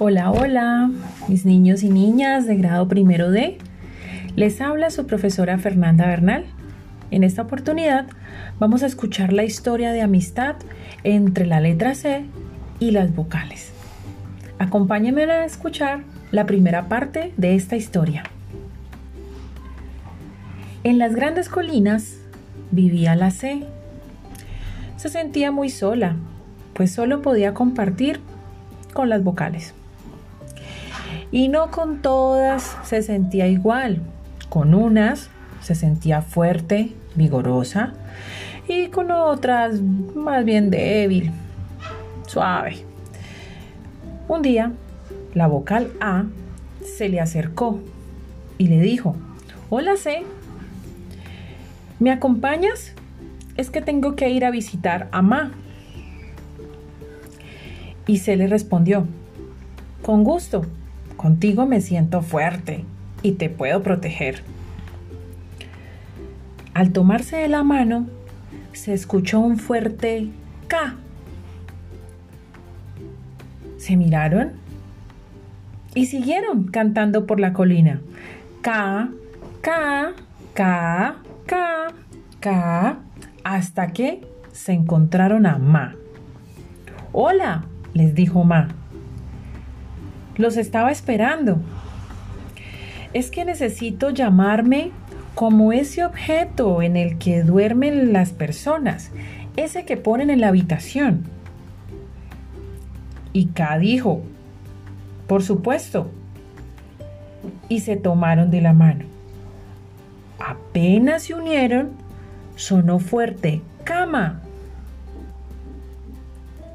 Hola, hola, mis niños y niñas de grado primero D. Les habla su profesora Fernanda Bernal. En esta oportunidad vamos a escuchar la historia de amistad entre la letra C y las vocales. Acompáñenme a escuchar la primera parte de esta historia. En las grandes colinas vivía la C. Se sentía muy sola, pues solo podía compartir con las vocales. Y no con todas se sentía igual. Con unas se sentía fuerte, vigorosa, y con otras más bien débil, suave. Un día, la vocal A se le acercó y le dijo, Hola C, ¿me acompañas? Es que tengo que ir a visitar a Ma. Y se le respondió, Con gusto, Contigo me siento fuerte y te puedo proteger. Al tomarse de la mano, se escuchó un fuerte K. Se miraron y siguieron cantando por la colina. K, K, K, K, K, hasta que se encontraron a Ma. Hola, les dijo Ma. Los estaba esperando. Es que necesito llamarme como ese objeto en el que duermen las personas, ese que ponen en la habitación. Y K dijo, por supuesto. Y se tomaron de la mano. Apenas se unieron, sonó fuerte, cama.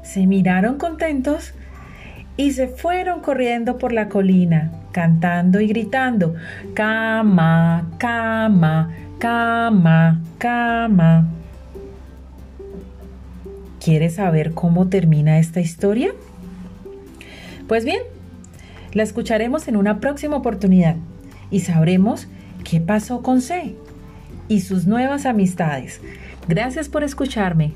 Se miraron contentos y se fueron corriendo por la colina, cantando y gritando, cama, cama, cama, cama. ¿Quieres saber cómo termina esta historia? Pues bien, la escucharemos en una próxima oportunidad y sabremos qué pasó con C y sus nuevas amistades. Gracias por escucharme.